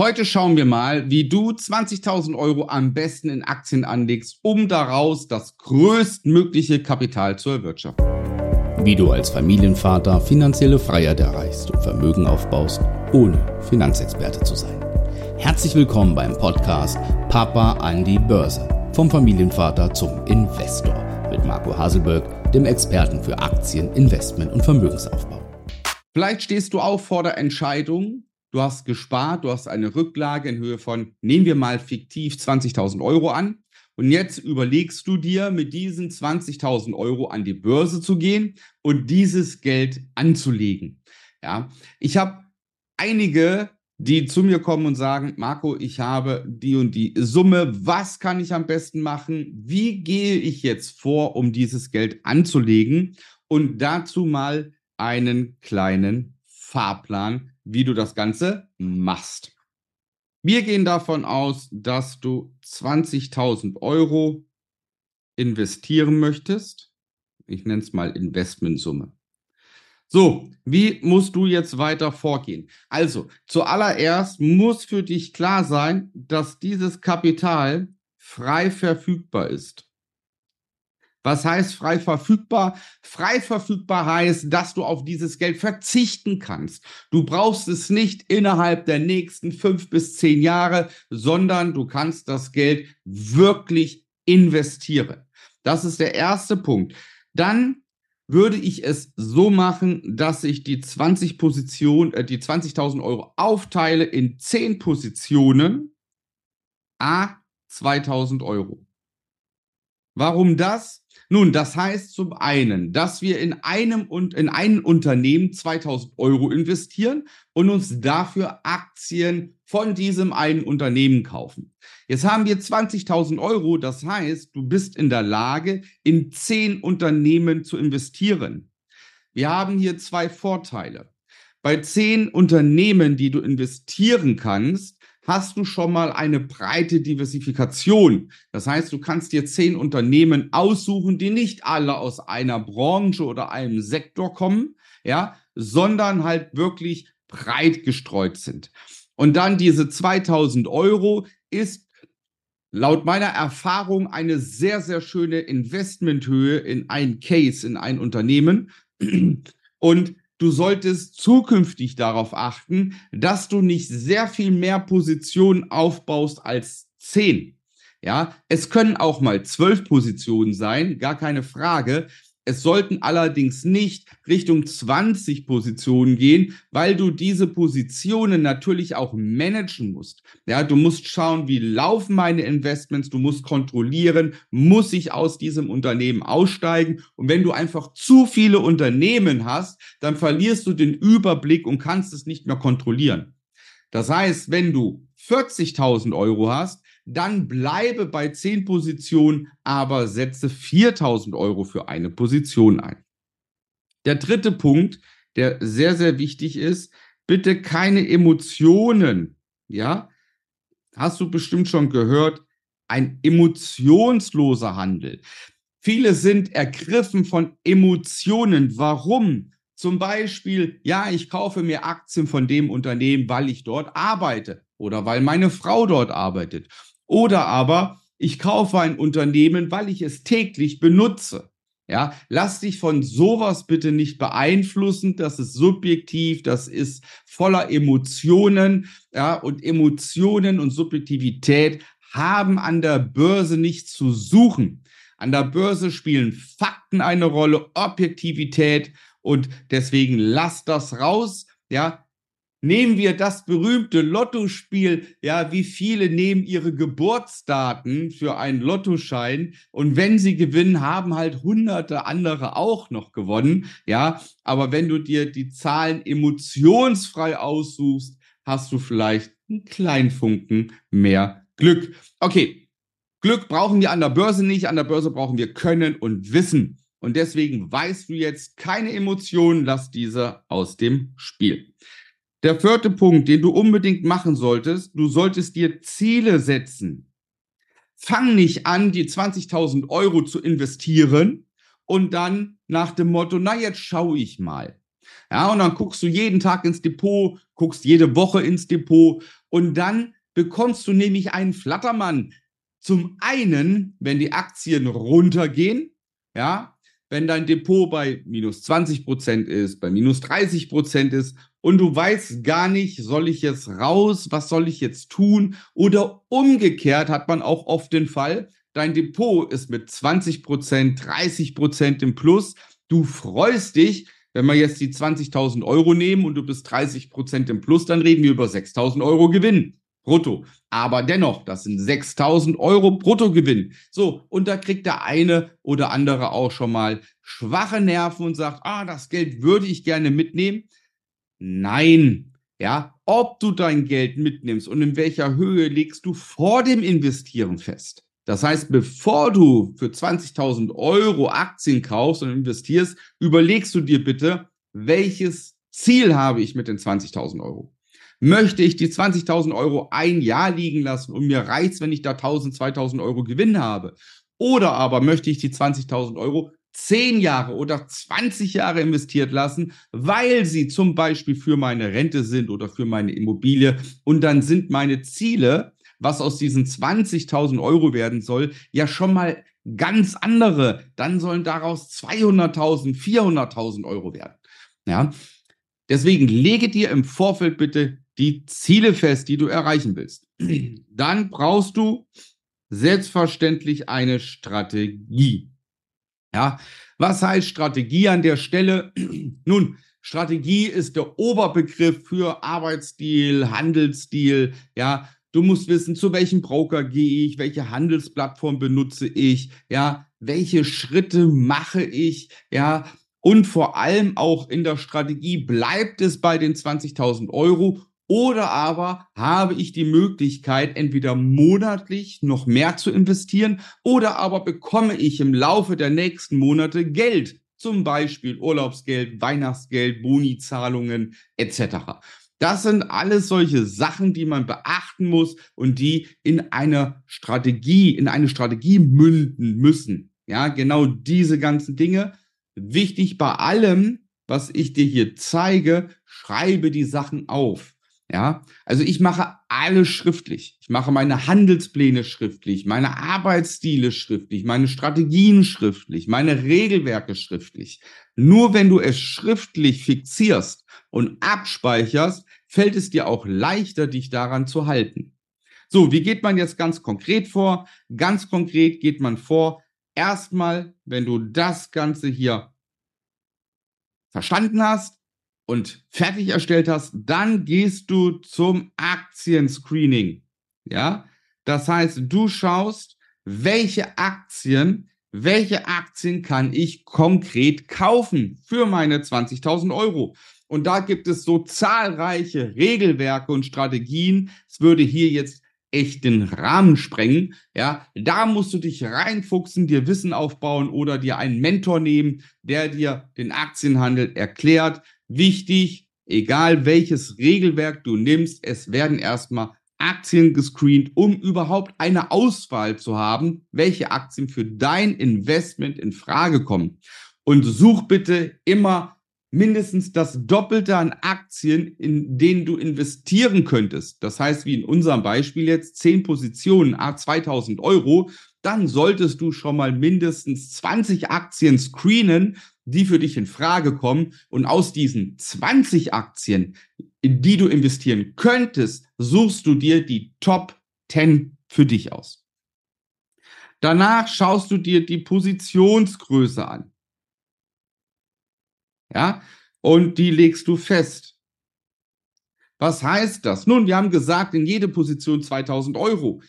Heute schauen wir mal, wie du 20.000 Euro am besten in Aktien anlegst, um daraus das größtmögliche Kapital zu erwirtschaften. Wie du als Familienvater finanzielle Freiheit erreichst und Vermögen aufbaust, ohne Finanzexperte zu sein. Herzlich willkommen beim Podcast Papa an die Börse. Vom Familienvater zum Investor mit Marco Haselberg, dem Experten für Aktien, Investment und Vermögensaufbau. Vielleicht stehst du auch vor der Entscheidung, du hast gespart, du hast eine Rücklage in Höhe von, nehmen wir mal fiktiv 20.000 Euro an. Und jetzt überlegst du dir, mit diesen 20.000 Euro an die Börse zu gehen und dieses Geld anzulegen. Ja, ich habe einige, die zu mir kommen und sagen, Marco, ich habe die und die Summe. Was kann ich am besten machen? Wie gehe ich jetzt vor, um dieses Geld anzulegen? Und dazu mal einen kleinen Fahrplan, wie du das Ganze machst. Wir gehen davon aus, dass du 20.000 Euro investieren möchtest. Ich nenne es mal Investmentsumme. So, wie musst du jetzt weiter vorgehen? Also, zuallererst muss für dich klar sein, dass dieses Kapital frei verfügbar ist. Was heißt frei verfügbar? Frei verfügbar heißt, dass du auf dieses Geld verzichten kannst. Du brauchst es nicht innerhalb der nächsten fünf bis zehn Jahre, sondern du kannst das Geld wirklich investieren. Das ist der erste Punkt. Dann würde ich es so machen, dass ich die 20 Position, äh, die 20.000 Euro aufteile in 10 Positionen, a 2000 Euro. Warum das? Nun, das heißt zum einen, dass wir in einem und in ein Unternehmen 2000 Euro investieren und uns dafür Aktien von diesem einen Unternehmen kaufen. Jetzt haben wir 20.000 Euro, das heißt, du bist in der Lage, in zehn Unternehmen zu investieren. Wir haben hier zwei Vorteile. Bei zehn Unternehmen, die du investieren kannst, hast du schon mal eine breite Diversifikation. Das heißt, du kannst dir zehn Unternehmen aussuchen, die nicht alle aus einer Branche oder einem Sektor kommen, ja, sondern halt wirklich breit gestreut sind. Und dann diese 2000 Euro ist laut meiner Erfahrung eine sehr, sehr schöne Investmenthöhe in ein Case, in ein Unternehmen. Und du solltest zukünftig darauf achten, dass du nicht sehr viel mehr Positionen aufbaust als zehn. Ja, es können auch mal zwölf Positionen sein, gar keine Frage. Es sollten allerdings nicht Richtung 20 Positionen gehen, weil du diese Positionen natürlich auch managen musst. Ja, du musst schauen, wie laufen meine Investments, du musst kontrollieren, muss ich aus diesem Unternehmen aussteigen. Und wenn du einfach zu viele Unternehmen hast, dann verlierst du den Überblick und kannst es nicht mehr kontrollieren. Das heißt, wenn du 40.000 Euro hast, dann bleibe bei 10 Positionen, aber setze 4000 Euro für eine Position ein. Der dritte Punkt, der sehr, sehr wichtig ist, bitte keine Emotionen. Ja, hast du bestimmt schon gehört, ein emotionsloser Handel. Viele sind ergriffen von Emotionen. Warum? Zum Beispiel, ja, ich kaufe mir Aktien von dem Unternehmen, weil ich dort arbeite oder weil meine Frau dort arbeitet oder aber ich kaufe ein Unternehmen, weil ich es täglich benutze. Ja, lass dich von sowas bitte nicht beeinflussen. Das ist subjektiv, das ist voller Emotionen. Ja, und Emotionen und Subjektivität haben an der Börse nichts zu suchen. An der Börse spielen Fakten eine Rolle, Objektivität und deswegen lass das raus. Ja, Nehmen wir das berühmte Lottospiel, ja, wie viele nehmen ihre Geburtsdaten für einen Lottoschein und wenn sie gewinnen, haben halt hunderte andere auch noch gewonnen, ja, aber wenn du dir die Zahlen emotionsfrei aussuchst, hast du vielleicht einen kleinen Funken mehr Glück. Okay, Glück brauchen wir an der Börse nicht, an der Börse brauchen wir Können und Wissen. Und deswegen weißt du jetzt keine Emotionen, lass diese aus dem Spiel. Der vierte Punkt, den du unbedingt machen solltest, du solltest dir Ziele setzen. Fang nicht an, die 20.000 Euro zu investieren und dann nach dem Motto, na jetzt schaue ich mal. Ja, und dann guckst du jeden Tag ins Depot, guckst jede Woche ins Depot Und dann bekommst du nämlich einen Flattermann. Zum einen, wenn die Aktien runtergehen, ja, wenn dein Depot bei minus 20 Prozent ist, bei minus 30 Prozent ist und du weißt gar nicht, soll ich jetzt raus, was soll ich jetzt tun? Oder umgekehrt hat man auch oft den Fall, dein Depot ist mit 20 Prozent, 30 Prozent im Plus. Du freust dich, wenn wir jetzt die 20.000 Euro nehmen und du bist 30 Prozent im Plus, dann reden wir über 6.000 Euro Gewinn brutto. Aber dennoch, das sind 6000 Euro Bruttogewinn. So, und da kriegt der eine oder andere auch schon mal schwache Nerven und sagt, ah, das Geld würde ich gerne mitnehmen. Nein, ja, ob du dein Geld mitnimmst und in welcher Höhe legst du vor dem Investieren fest. Das heißt, bevor du für 20.000 Euro Aktien kaufst und investierst, überlegst du dir bitte, welches Ziel habe ich mit den 20.000 Euro? Möchte ich die 20.000 Euro ein Jahr liegen lassen und mir reicht wenn ich da 1.000, 2.000 Euro Gewinn habe? Oder aber möchte ich die 20.000 Euro 10 Jahre oder 20 Jahre investiert lassen, weil sie zum Beispiel für meine Rente sind oder für meine Immobilie. Und dann sind meine Ziele, was aus diesen 20.000 Euro werden soll, ja schon mal ganz andere. Dann sollen daraus 200.000, 400.000 Euro werden. Ja. Deswegen lege dir im Vorfeld bitte die Ziele fest, die du erreichen willst. Dann brauchst du selbstverständlich eine Strategie. Ja, was heißt Strategie an der Stelle? Nun, Strategie ist der Oberbegriff für Arbeitsstil, Handelsstil. Ja, du musst wissen, zu welchem Broker gehe ich, welche Handelsplattform benutze ich, ja, welche Schritte mache ich, ja, und vor allem auch in der Strategie bleibt es bei den 20.000 Euro oder aber habe ich die Möglichkeit, entweder monatlich noch mehr zu investieren oder aber bekomme ich im Laufe der nächsten Monate Geld, zum Beispiel Urlaubsgeld, Weihnachtsgeld, Bonizahlungen etc. Das sind alles solche Sachen, die man beachten muss und die in einer Strategie, in eine Strategie münden müssen. Ja, genau diese ganzen Dinge. Wichtig bei allem, was ich dir hier zeige, schreibe die Sachen auf. Ja, also ich mache alles schriftlich. Ich mache meine Handelspläne schriftlich, meine Arbeitsstile schriftlich, meine Strategien schriftlich, meine Regelwerke schriftlich. Nur wenn du es schriftlich fixierst und abspeicherst, fällt es dir auch leichter, dich daran zu halten. So, wie geht man jetzt ganz konkret vor? Ganz konkret geht man vor, erstmal, wenn du das Ganze hier verstanden hast, und fertig erstellt hast, dann gehst du zum Aktienscreening. Ja, das heißt, du schaust, welche Aktien, welche Aktien kann ich konkret kaufen für meine 20.000 Euro. Und da gibt es so zahlreiche Regelwerke und Strategien. Es würde hier jetzt echt den Rahmen sprengen. Ja, da musst du dich reinfuchsen, dir Wissen aufbauen oder dir einen Mentor nehmen, der dir den Aktienhandel erklärt, Wichtig, egal welches Regelwerk du nimmst, es werden erstmal Aktien gescreent, um überhaupt eine Auswahl zu haben, welche Aktien für dein Investment in Frage kommen. Und such bitte immer mindestens das Doppelte an Aktien, in denen du investieren könntest. Das heißt, wie in unserem Beispiel jetzt 10 Positionen, a 2000 Euro, dann solltest du schon mal mindestens 20 Aktien screenen, die für dich in Frage kommen. Und aus diesen 20 Aktien, in die du investieren könntest, suchst du dir die Top 10 für dich aus. Danach schaust du dir die Positionsgröße an. Ja, und die legst du fest. Was heißt das? Nun, wir haben gesagt, in jede Position 2000 Euro.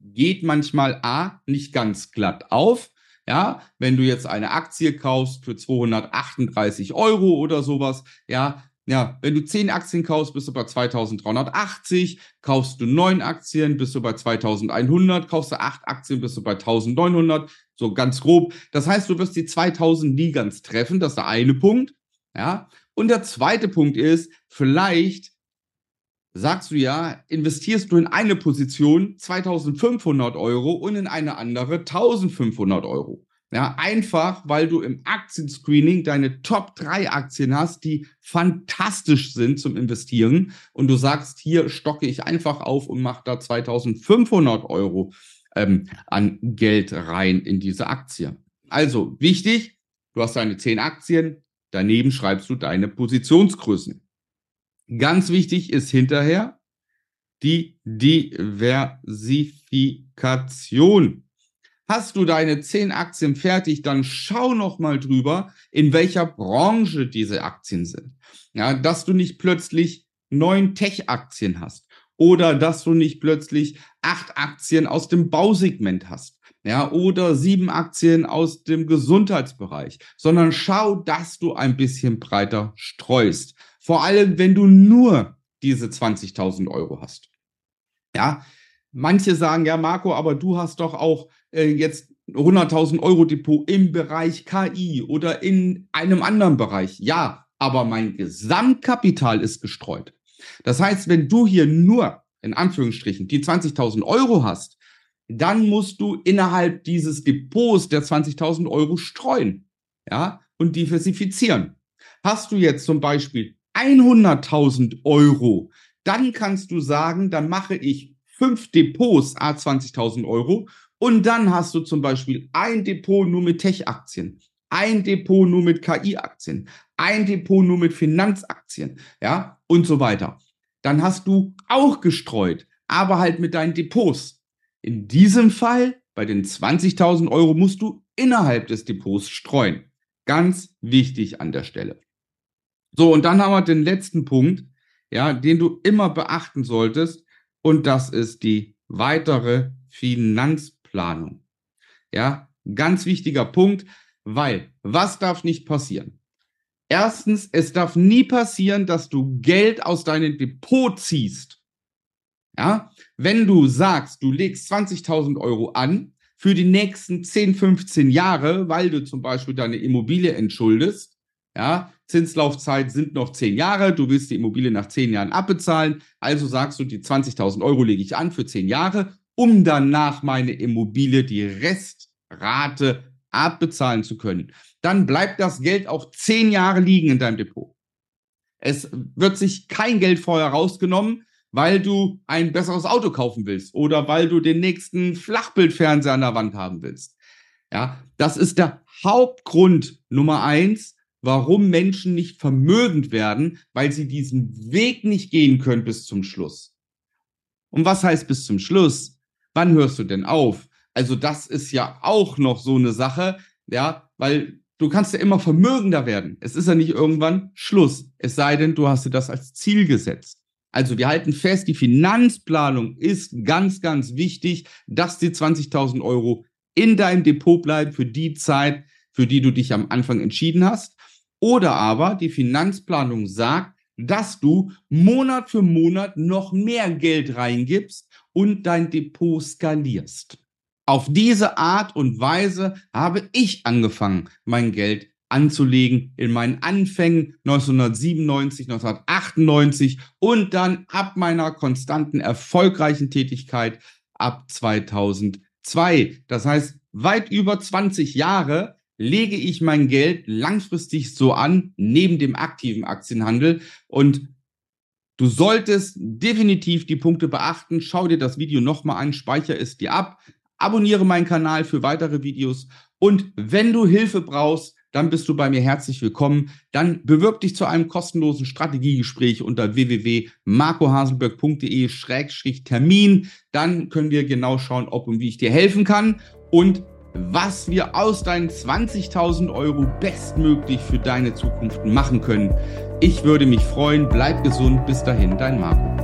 Geht manchmal A nicht ganz glatt auf, ja, wenn du jetzt eine Aktie kaufst für 238 Euro oder sowas, ja, ja, wenn du 10 Aktien kaufst, bist du bei 2380, kaufst du 9 Aktien, bist du bei 2100, kaufst du 8 Aktien, bist du bei 1900, so ganz grob. Das heißt, du wirst die 2000 nie ganz treffen, das ist der eine Punkt, ja. Und der zweite Punkt ist, vielleicht sagst du ja, investierst du in eine Position 2500 Euro und in eine andere 1500 Euro. Ja, einfach, weil du im Aktienscreening deine Top 3 Aktien hast, die fantastisch sind zum Investieren. Und du sagst, hier stocke ich einfach auf und mache da 2500 Euro ähm, an Geld rein in diese Aktie. Also wichtig, du hast deine 10 Aktien, daneben schreibst du deine Positionsgrößen. Ganz wichtig ist hinterher die Diversifikation. Hast du deine zehn Aktien fertig, dann schau noch mal drüber, in welcher Branche diese Aktien sind. Ja, dass du nicht plötzlich neun Tech-Aktien hast oder dass du nicht plötzlich acht Aktien aus dem Bausegment hast. Ja, oder sieben Aktien aus dem Gesundheitsbereich, sondern schau, dass du ein bisschen breiter streust. Vor allem, wenn du nur diese 20.000 Euro hast. Ja, manche sagen, ja, Marco, aber du hast doch auch äh, jetzt 100.000 Euro Depot im Bereich KI oder in einem anderen Bereich. Ja, aber mein Gesamtkapital ist gestreut. Das heißt, wenn du hier nur in Anführungsstrichen die 20.000 Euro hast, dann musst du innerhalb dieses Depots der 20.000 Euro streuen, ja, und diversifizieren. Hast du jetzt zum Beispiel 100.000 Euro, dann kannst du sagen, dann mache ich fünf Depots a 20.000 Euro und dann hast du zum Beispiel ein Depot nur mit Tech-Aktien, ein Depot nur mit KI-Aktien, ein Depot nur mit Finanzaktien, ja, und so weiter. Dann hast du auch gestreut, aber halt mit deinen Depots. In diesem Fall, bei den 20.000 Euro, musst du innerhalb des Depots streuen. Ganz wichtig an der Stelle. So, und dann haben wir den letzten Punkt, ja, den du immer beachten solltest, und das ist die weitere Finanz Planung. Ja, ganz wichtiger Punkt, weil was darf nicht passieren? Erstens, es darf nie passieren, dass du Geld aus deinem Depot ziehst. Ja, wenn du sagst, du legst 20.000 Euro an für die nächsten 10, 15 Jahre, weil du zum Beispiel deine Immobilie entschuldest, ja, Zinslaufzeit sind noch 10 Jahre, du willst die Immobilie nach 10 Jahren abbezahlen, also sagst du, die 20.000 Euro lege ich an für 10 Jahre um danach meine Immobilie, die Restrate abbezahlen zu können. Dann bleibt das Geld auch zehn Jahre liegen in deinem Depot. Es wird sich kein Geld vorher rausgenommen, weil du ein besseres Auto kaufen willst oder weil du den nächsten Flachbildfernseher an der Wand haben willst. Ja, das ist der Hauptgrund Nummer eins, warum Menschen nicht vermögend werden, weil sie diesen Weg nicht gehen können bis zum Schluss. Und was heißt bis zum Schluss? wann hörst du denn auf? Also das ist ja auch noch so eine Sache, ja, weil du kannst ja immer vermögender werden. Es ist ja nicht irgendwann Schluss, es sei denn, du hast dir das als Ziel gesetzt. Also wir halten fest, die Finanzplanung ist ganz, ganz wichtig, dass die 20.000 Euro in deinem Depot bleiben für die Zeit, für die du dich am Anfang entschieden hast. Oder aber die Finanzplanung sagt, dass du Monat für Monat noch mehr Geld reingibst und dein Depot skalierst. Auf diese Art und Weise habe ich angefangen, mein Geld anzulegen in meinen Anfängen 1997, 1998 und dann ab meiner konstanten erfolgreichen Tätigkeit ab 2002. Das heißt, weit über 20 Jahre lege ich mein Geld langfristig so an, neben dem aktiven Aktienhandel. Und Du solltest definitiv die Punkte beachten. Schau dir das Video nochmal an, speicher es dir ab, abonniere meinen Kanal für weitere Videos und wenn du Hilfe brauchst, dann bist du bei mir herzlich willkommen. Dann bewirb dich zu einem kostenlosen Strategiegespräch unter www.marcohaselberg.de-termin. Dann können wir genau schauen, ob und wie ich dir helfen kann. Und was wir aus deinen 20.000 Euro bestmöglich für deine Zukunft machen können. Ich würde mich freuen. Bleib gesund. Bis dahin, dein Marco.